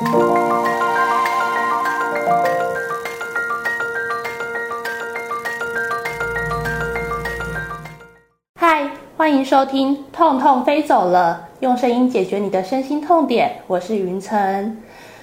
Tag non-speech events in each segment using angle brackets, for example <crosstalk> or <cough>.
嗨，欢迎收听《痛痛飞走了》，用声音解决你的身心痛点。我是云晨。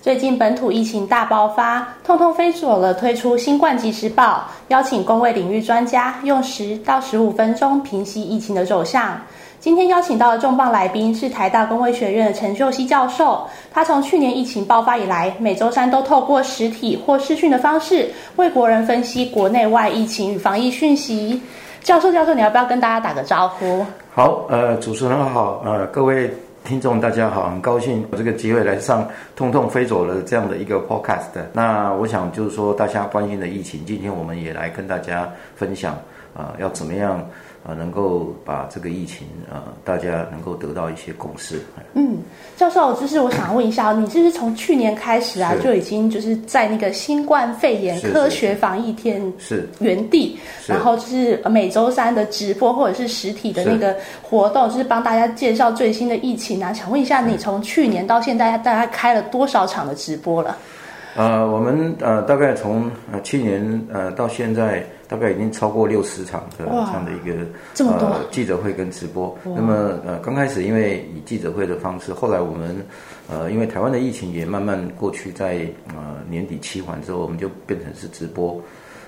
最近本土疫情大爆发，痛痛飞走了推出新冠即时报，邀请公卫领域专家用十到十五分钟平息疫情的走向。今天邀请到的重磅来宾是台大公卫学院的陈秀熙教授，他从去年疫情爆发以来，每周三都透过实体或视讯的方式，为国人分析国内外疫情与防疫讯息。教授，教授，你要不要跟大家打个招呼？好，呃，主持人好，呃，各位听众大家好，很高兴有这个机会来上《痛痛飞走了》这样的一个 podcast。那我想就是说，大家关心的疫情，今天我们也来跟大家分享，啊、要怎么样啊、能够把这个疫情啊、大家能够得到一些共识。嗯，教授，就是我想问一下，你是不是从去年开始啊，就已经就是在那个新冠肺炎科学防疫天是原地，然后就是每周三的直播或者是实体的那个活动，就是帮大家介绍最新的疫情啊。想问一下，你从去年到现在大概开了多少场的直播了？呃，我们呃大概从呃去年呃到现在，大概已经超过六十场的这样的一个呃记者会跟直播。那么呃刚开始因为以记者会的方式，后来我们呃因为台湾的疫情也慢慢过去，在呃年底期缓之后，我们就变成是直播。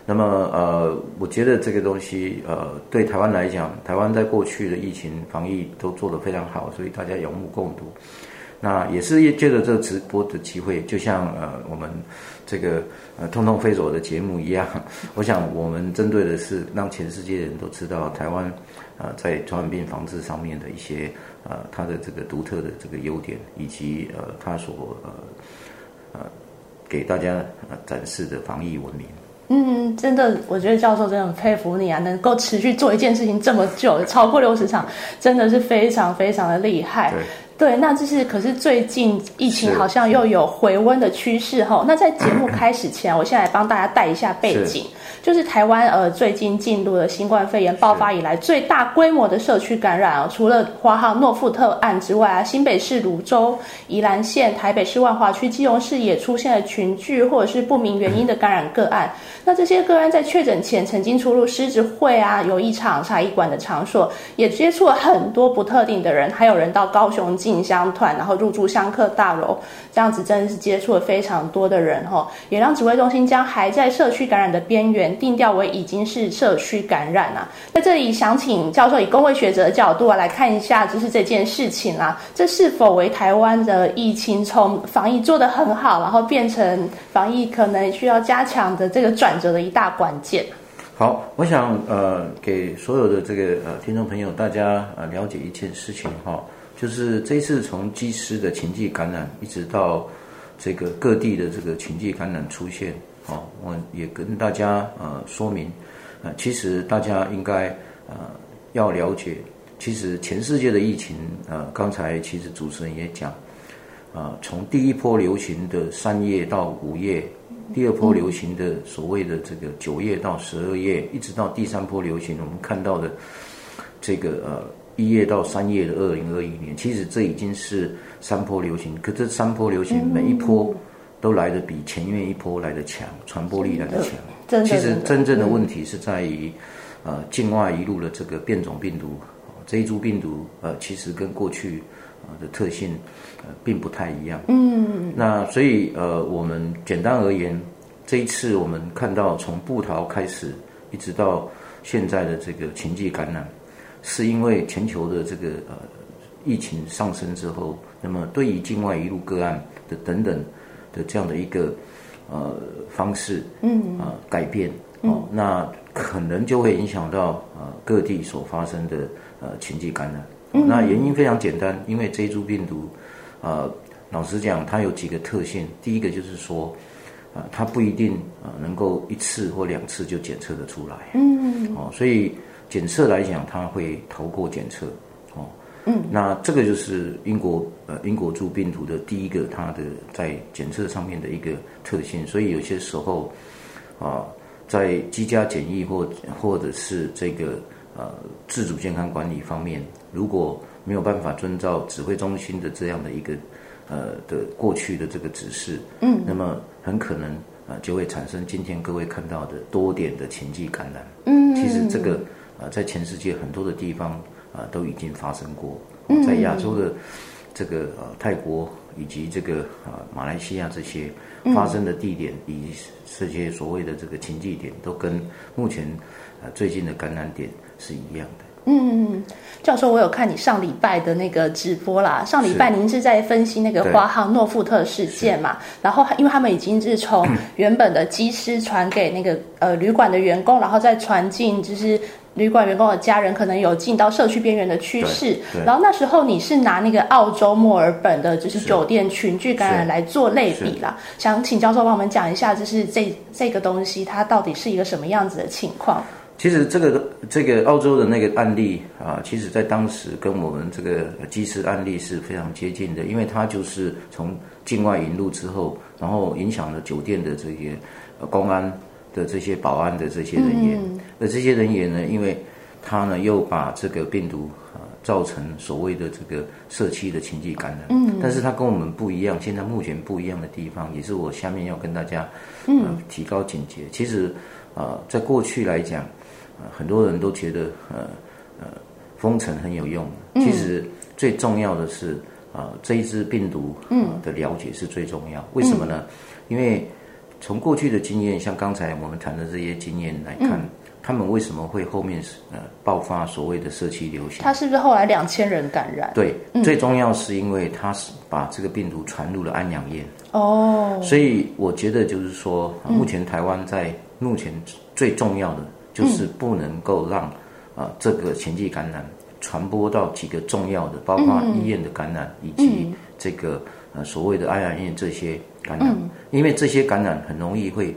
那么呃，我觉得这个东西呃对台湾来讲，台湾在过去的疫情防疫都做得非常好，所以大家有目共睹。那也是借着这个直播的机会，就像呃我们这个呃通通飞走的节目一样，<laughs> 我想我们针对的是让全世界人都知道台湾呃在传染病防治上面的一些呃它的这个独特的这个优点，以及呃它所呃呃给大家呃展示的防疫文明。嗯，真的，我觉得教授真的很佩服你啊，能够持续做一件事情这么久，超过六十场，真的是非常非常的厉害。对。那这是可是最近疫情好像又有回温的趋势哈。那在节目开始前，我现在来帮大家带一下背景，就是台湾呃最近进入了新冠肺炎爆发以来最大规模的社区感染哦，除了华航诺富特案之外啊，新北市泸州、宜兰县、台北市万华区、基隆市也出现了群聚或者是不明原因的感染个案。那这些个案在确诊前曾经出入狮子会啊、游艺场、茶艺馆的场所，也接触了很多不特定的人，还有人到高雄进香团，然后入住香客大楼，这样子真的是接触了非常多的人哈，也让指挥中心将还在社区感染的边缘定调为已经是社区感染啊。在这里想请教授以公卫学者的角度啊来看一下，就是这件事情啊，这是否为台湾的疫情从防疫做得很好，然后变成防疫可能需要加强的这个转折的一大关键？好，我想呃给所有的这个呃听众朋友大家呃了解一件事情哈。就是这次从机师的情境感染，一直到这个各地的这个情境感染出现，哦，我也跟大家呃说明，呃，其实大家应该呃要了解，其实全世界的疫情，呃，刚才其实主持人也讲，啊、从第一波流行的三月到五月，第二波流行的所谓的这个九月到十二月，一直到第三波流行，我们看到的这个呃。一月到三月的二零二一年，其实这已经是三波流行，可这三波流行每一波都来的比前面一波来的强，传播力来的强。其实真正的问题是在于，呃，境外一路的这个变种病毒，这一株病毒，呃，其实跟过去呃的特性，呃，并不太一样。嗯。那所以呃，我们简单而言，这一次我们看到从布桃开始，一直到现在的这个情际感染。是因为全球的这个呃疫情上升之后，那么对于境外一路个案的等等的这样的一个呃方式，嗯啊、改变哦，那可能就会影响到呃各地所发生的呃情境感染。那原因非常简单，因为这一株病毒，呃，老实讲，它有几个特性。第一个就是说，啊、它不一定啊、能够一次或两次就检测得出来。嗯，哦，所以。检测来讲，它会逃过检测，哦，嗯，那这个就是英国呃英国株病毒的第一个它的在检测上面的一个特性，所以有些时候啊，在居家检疫或或者是这个呃自主健康管理方面，如果没有办法遵照指挥中心的这样的一个呃的过去的这个指示，嗯，那么很可能呃就会产生今天各位看到的多点的禽迹感染。嗯，其实这个呃在全世界很多的地方啊都已经发生过，在亚洲的这个呃泰国以及这个啊马来西亚这些发生的地点以及这些所谓的这个情迹点，都跟目前呃最近的感染点是一样的。嗯，教授，我有看你上礼拜的那个直播啦。上礼拜您是在分析那个花号诺富特事件嘛？然后因为他们已经是从 <clears throat> 原本的机师传给那个呃旅馆的员工，然后再传进就是旅馆员工的家人，可能有进到社区边缘的趋势。然后那时候你是拿那个澳洲墨尔本的就是酒店群聚感染来做类比啦。想请教授帮我们讲一下，就是这这个东西它到底是一个什么样子的情况？其实这个这个澳洲的那个案例啊，其实在当时跟我们这个机师案例是非常接近的，因为它就是从境外引入之后，然后影响了酒店的这些公安的这些保安的这些人员，而这些人员呢，因为他呢又把这个病毒啊造成所谓的这个社区的情绪感染，嗯，但是他跟我们不一样，现在目前不一样的地方，也是我下面要跟大家嗯提高警觉。其实啊，在过去来讲。很多人都觉得，呃呃，封城很有用。其实最重要的是，啊，这一支病毒的了解是最重要。为什么呢？因为从过去的经验，像刚才我们谈的这些经验来看，他们为什么会后面呃爆发所谓的社区流行？他是不是后来两千人感染？对，最重要是因为他是把这个病毒传入了安养院。哦，所以我觉得就是说，目前台湾在目前最重要的。就是不能够让啊这个前期感染传播到几个重要的，包括医院的感染以及这个呃所谓的安养院这些感染，因为这些感染很容易会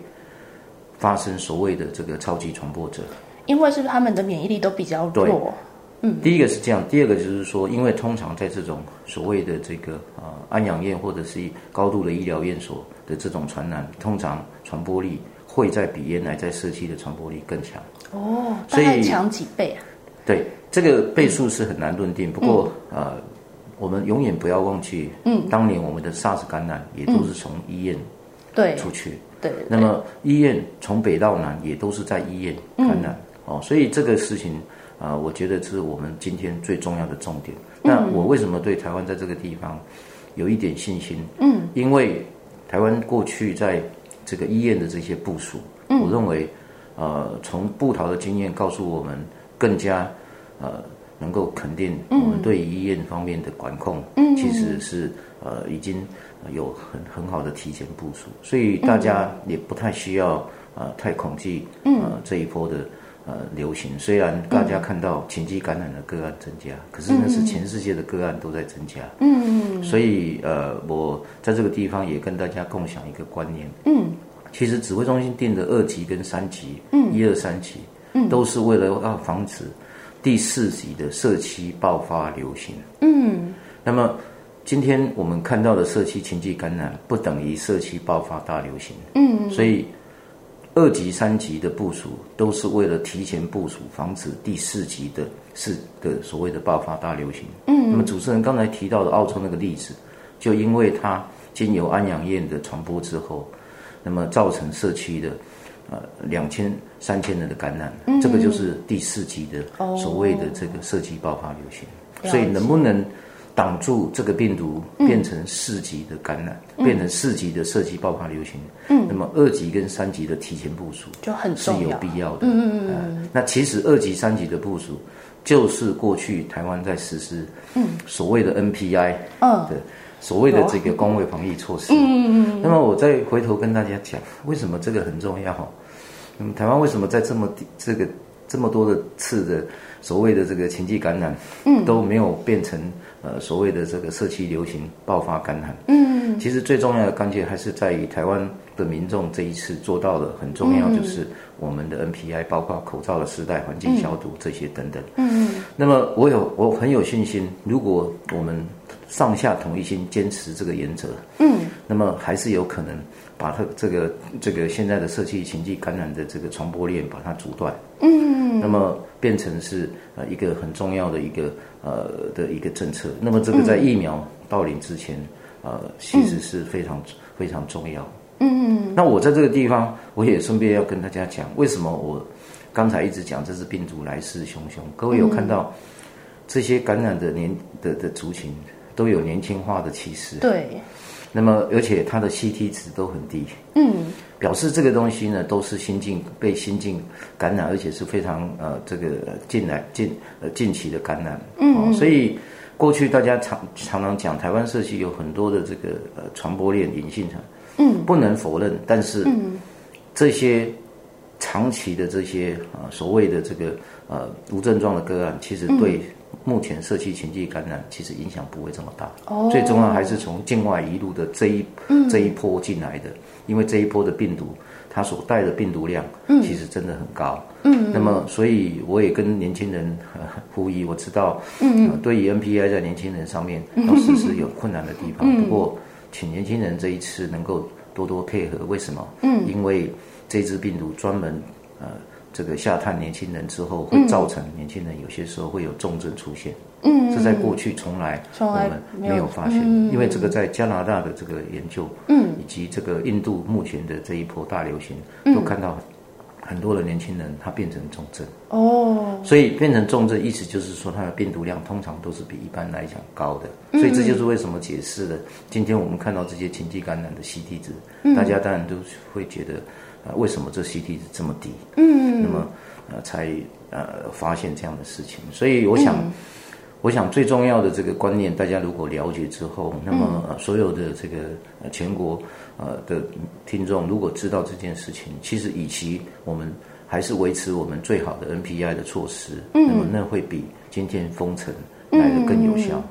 发生所谓的这个超级传播者。因为是他们的免疫力都比较弱。嗯，第一个是这样，第二个就是说，因为通常在这种所谓的这个啊安养院或者是高度的医疗院所的这种传染，通常传播力。会在比原来在社区的传播力更强哦，大概强几倍啊？对，这个倍数是很难论定。不过呃，我们永远不要忘记，嗯，当年我们的 SARS 感染也都是从医院对。出去，对。那么医院从北到南也都是在医院感染。哦，所以这个事情啊，我觉得是我们今天最重要的重点。那我为什么对台湾在这个地方有一点信心？嗯，因为台湾过去在这个医院的这些部署，我认为，呃，从布桃的经验告诉我们，更加呃能够肯定我们对医院方面的管控，其实是呃已经有很很好的提前部署，所以大家也不太需要呃太恐惧呃这一波的。呃，流行虽然大家看到禽鸡感染的个案增加，可是那是全世界的个案都在增加。嗯嗯。所以呃，我在这个地方也跟大家共享一个观念。嗯。其实指挥中心定的二级跟三级，嗯，一二三级，嗯，都是为了要防止第四级的社区爆发流行。嗯。那么今天我们看到的社区禽鸡感染，不等于社区爆发大流行。嗯。所以。二级、三级的部署都是为了提前部署，防止第四级的是的所谓的爆发大流行。嗯，那么主持人刚才提到的澳洲那个例子，就因为它经由安养院的传播之后，那么造成社区的呃两千、三千人的感染，这个就是第四级的所谓的这个社区爆发流行。所以能不能？挡住这个病毒变成四级的感染，变成四级的社区爆发流行。嗯，那么二级跟三级的提前部署就很是有必要的。嗯嗯嗯。那其实二级、三级的部署就是过去台湾在实施嗯所谓的 NPI 嗯的所谓的这个工位防疫措施。嗯嗯嗯。那么我再回头跟大家讲，为什么这个很重要？那么台湾为什么在这么这个这么多的次的所谓的这个情绪感染，嗯，都没有变成？呃，所谓的这个社区流行爆发感染，嗯，其实最重要的关键还是在于台湾的民众这一次做到了很重要，就是我们的 NPI，包括口罩的时代、环境消毒这些等等。嗯，那么我有我很有信心，如果我们上下统一心坚持这个原则，嗯，那么还是有可能把它这个这个现在的社区情绪感染的这个传播链把它阻断。嗯，那么变成是呃一个很重要的一个。呃的一个政策，那么这个在疫苗到临之前，呃，其实是非常非常重要。嗯，那我在这个地方，我也顺便要跟大家讲，为什么我刚才一直讲这是病毒来势汹汹。各位有看到这些感染的年的的族群都有年轻化的趋势。对。那么，而且它的 CT 值都很低。嗯。表示这个东西呢，都是新进被新进感染，而且是非常呃这个近来近呃近期的感染。嗯。所以过去大家常常常讲台湾社区有很多的这个呃传播链隐性传。嗯，不能否认，但是这些长期的这些啊所谓的这个呃无症状的个案，其实对目前社区群体感染其实影响不会这么大。哦，最重要还是从境外一路的这一这一波进来的，因为这一波的病毒它所带的病毒量其实真的很高。嗯，那么所以我也跟年轻人 <laughs> 呼吁，我知道，嗯，对于 NPI 在年轻人上面要实是有困难的地方，不过。请年轻人这一次能够多多配合，为什么？嗯，因为这支病毒专门呃这个下探年轻人之后，会造成年轻人有些时候会有重症出现。嗯，这在过去从来我们没有发现，因为这个在加拿大的这个研究，嗯，以及这个印度目前的这一波大流行，都看到。很多的年轻人他变成重症。哦，所以变成重症意思就是说他的病毒量通常都是比一般来讲高的，所以这就是为什么解释了今天我们看到这些情绪感染的 CT 值，大家当然都会觉得啊为什么这 CT 值这么低？嗯，那么呃才呃发现这样的事情，所以我想。我想最重要的这个观念，大家如果了解之后，那么呃所有的这个全国呃的听众，如果知道这件事情，其实与其我们还是维持我们最好的 NPI 的措施，嗯那么那会比今天封城来的更有效。嗯，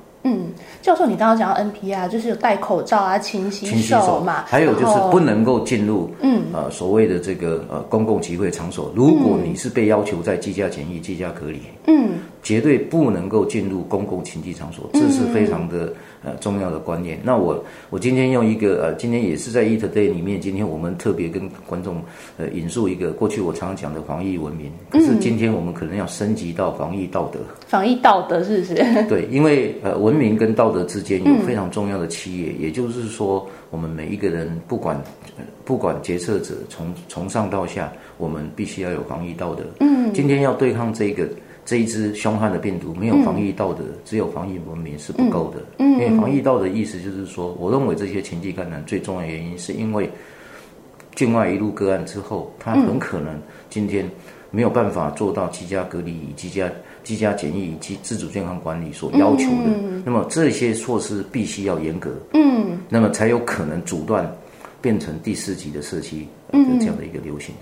教授，你刚刚讲到 NPR，就是有戴口罩啊、勤洗手嘛，还有就是不能够进入嗯呃所谓的这个呃公共集会场所，如果你是被要求在居家检疫、居家隔离，嗯。绝对不能够进入公共情济场所，这是非常的呃重要的观念。那我我今天用一个呃，今天也是在 EatDay 里面，今天我们特别跟观众呃引述一个过去我常常讲的防疫文明，可是今天我们可能要升级到防疫道德。防疫道德是不是？<laughs> 对，因为呃文明跟道德之间有非常重要的企业，也就是说，我们每一个人不管不管决策者从从上到下，我们必须要有防疫道德。嗯，今天要对抗这个。这一支凶悍的病毒没有防疫道德，只有防疫文明是不够的。因为防疫道德意思就是说，我认为这些情绪感染最重要的原因，是因为境外一路个案之后，他很可能今天没有办法做到居家隔离、居家居家检疫以及自主健康管理所要求的。那么这些措施必须要严格，嗯，那么才有可能阻断变成第四级的社区的这样的一个流行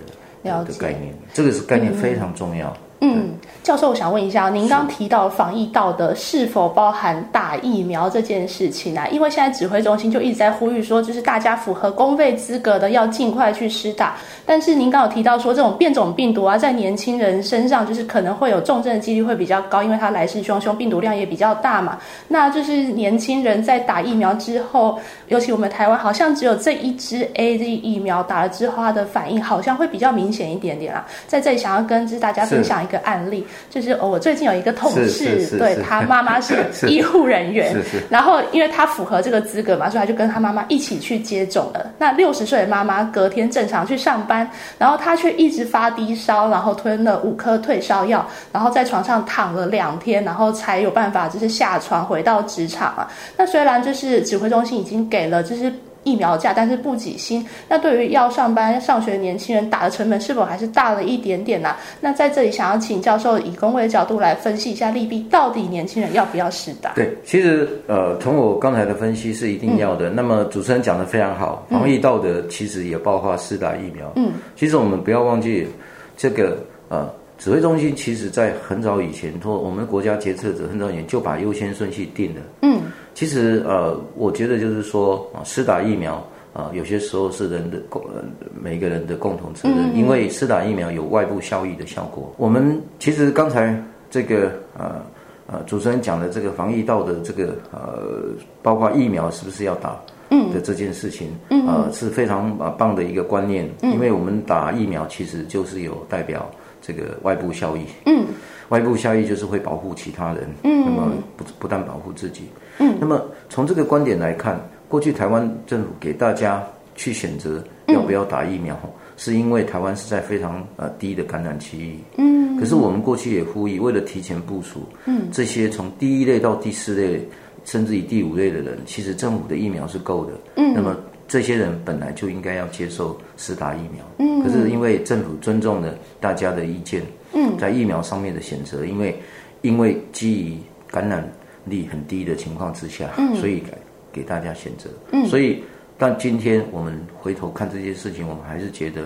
的的概念。这个是概念非常重要。嗯，教授，我想问一下，您刚提到防疫道德是否包含打疫苗这件事情啊？因为现在指挥中心就一直在呼吁说，就是大家符合公费资格的要尽快去施打。但是您刚有提到说，这种变种病毒啊，在年轻人身上就是可能会有重症的几率会比较高，因为它来势汹汹，病毒量也比较大嘛。那就是年轻人在打疫苗之后，尤其我们台湾好像只有这一支 A Z 疫苗打了之后，它的反应好像会比较明显一点点啊。在这里想要跟大家分享一。个案例就是，我最近有一个同事，对他妈妈是 <laughs> 医护人员，然后因为他符合这个资格嘛，所以他就跟他妈妈一起去接种了。那六十岁的妈妈隔天正常去上班，然后他却一直发低烧，然后吞了五颗退烧药，然后在床上躺了两天，然后才有办法就是下床回到职场啊。那虽然就是指挥中心已经给了就是。疫苗价，但是不给薪。那对于要上班、上学的年轻人，打的成本是否还是大了一点点呢？那在这里，想要请教授以工会的角度来分析一下利弊，到底年轻人要不要试打？对，其实呃，从我刚才的分析是一定要的。那么主持人讲的非常好，防疫道德其实也包括施打疫苗。嗯，其实我们不要忘记这个呃，指挥中心其实在很早以前，托我们国家决策者很早以前就把优先顺序定了。嗯。其实呃，我觉得就是说啊，施打疫苗啊，有些时候是人的共每个人的共同责任，因为施打疫苗有外部效益的效果。我们其实刚才这个呃呃主持人讲的这个防疫道德这个呃，包括疫苗是不是要打的这件事情，呃是非常啊棒的一个观念，因为我们打疫苗其实就是有代表这个外部效益。嗯。外部效益就是会保护其他人，嗯，那么不不但保护自己，嗯，那么从这个观点来看，过去台湾政府给大家去选择要不要打疫苗，是因为台湾是在非常呃低的感染区域。嗯，可是我们过去也呼吁，为了提前部署，嗯，这些从第一类到第四类，甚至于第五类的人，其实政府的疫苗是够的。嗯，那么这些人本来就应该要接受施打疫苗。嗯，可是因为政府尊重了大家的意见，嗯，在疫苗上面的选择，因为因为基于感染力很低的情况之下，嗯，所以给大家选择。嗯，所以。但今天我们回头看这些事情，我们还是觉得，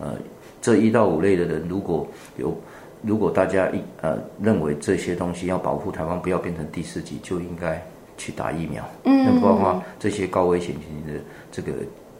呃，这一到五类的人，如果有，如果大家一呃认为这些东西要保护台湾，不要变成第四级，就应该去打疫苗。嗯，那包括这些高危险群的这个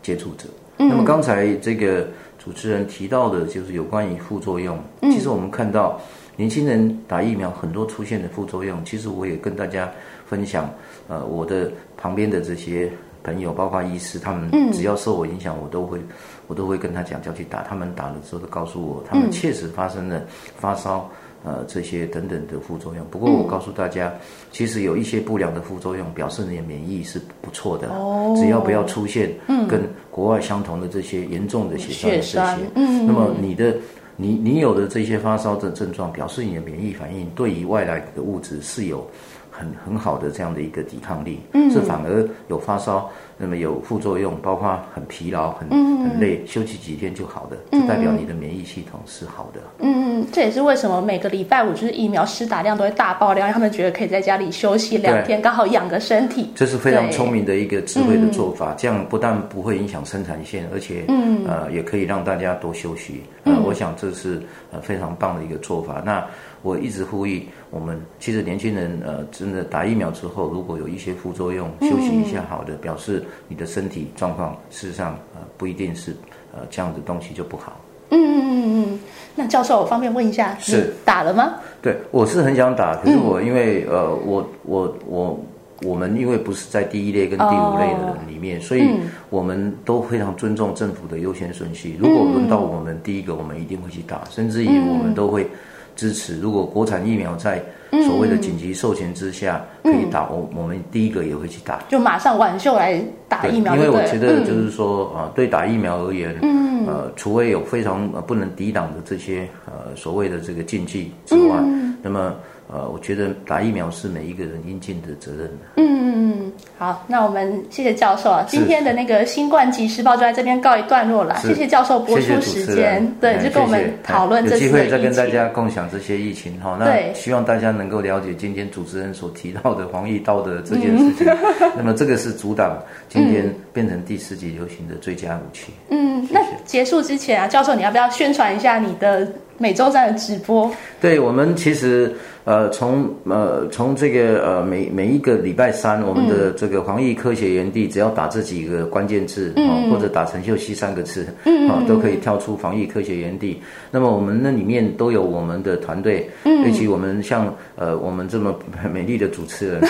接触者。那么刚才这个主持人提到的，就是有关于副作用。其实我们看到年轻人打疫苗很多出现的副作用，其实我也跟大家分享。呃，我的旁边的这些。朋友，包括医师，他们只要受我影响，我都会，我都会跟他讲，叫去打。他们打了之后，都告诉我，他们确实发生了发烧，呃，这些等等的副作用。不过我告诉大家，其实有一些不良的副作用，表示你的免疫是不错的。哦，只要不要出现跟国外相同的这些严重的血栓这些，嗯，那么你的你你有的这些发烧的症状，表示你的免疫反应对于外来的物质是有。很很好的这样的一个抵抗力，是反而有发烧，那么有副作用，包括很疲劳、很很累，休息几天就好的，就代表你的免疫系统是好的。嗯嗯，这也是为什么每个礼拜五就是疫苗施打量都会大爆量，他们觉得可以在家里休息两天，刚好养个身体。这是非常聪明的一个智慧的做法，这样不但不会影响生产线，而且呃也可以让大家多休息。呃，我想这是呃非常棒的一个做法。那。我一直呼吁我们，其实年轻人呃，真的打疫苗之后，如果有一些副作用，休息一下好的，表示你的身体状况事实上呃不一定是呃这样子东西就不好。嗯嗯嗯嗯。那教授，我方便问一下，是打了吗？对，我是很想打，可是我因为呃，我我我我们因为不是在第一类跟第五类的人里面，所以我们都非常尊重政府的优先顺序。如果轮到我们第一个，我们一定会去打，甚至于我们都会。支持，如果国产疫苗在所谓的紧急授权之下可以打，我我们第一个也会去打，就马上挽袖来打疫苗。因为我觉得就是说啊，对打疫苗而言，呃，除非有非常不能抵挡的这些呃所谓的这个禁忌之外，那么。呃，我觉得打疫苗是每一个人应尽的责任。嗯嗯嗯，好，那我们谢谢教授啊，今天的那个新冠即时报就在这边告一段落了。谢谢教授播出时间，对，就跟我们讨论这次有机会再跟大家共享这些疫情哈。那希望大家能够了解今天主持人所提到的防疫道德这件事情。<laughs> 那么这个是阻挡今天变成第四级流行的最佳武器。嗯，那结束之前啊，教授你要不要宣传一下你的每周三的直播？对我们其实。呃，从呃从这个呃每每一个礼拜三，我们的这个防疫科学园地，只要打这几个关键字啊，或者打陈秀熙三个字啊，都可以跳出防疫科学园地。那么我们那里面都有我们的团队，嗯尤其我们像呃我们这么美丽的主持人，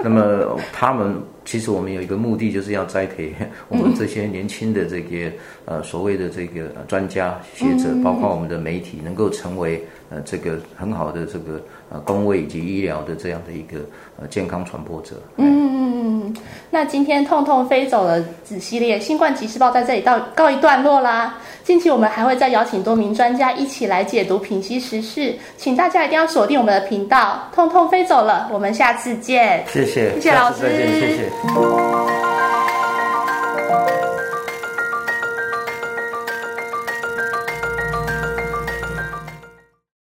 那么他们其实我们有一个目的，就是要栽培 <laughs> 我们这些年轻的这个呃所谓的这个专家学者，包括我们的媒体，能够成为呃这个很好的这个。呃，工位以及医疗的这样的一个呃健康传播者。嗯嗯嗯。那今天痛痛飞走了子系列新冠即时报在这里到告一段落啦。近期我们还会再邀请多名专家一起来解读品析时事，请大家一定要锁定我们的频道。痛痛飞走了，我们下次见。谢谢，谢谢老师，再见，谢谢。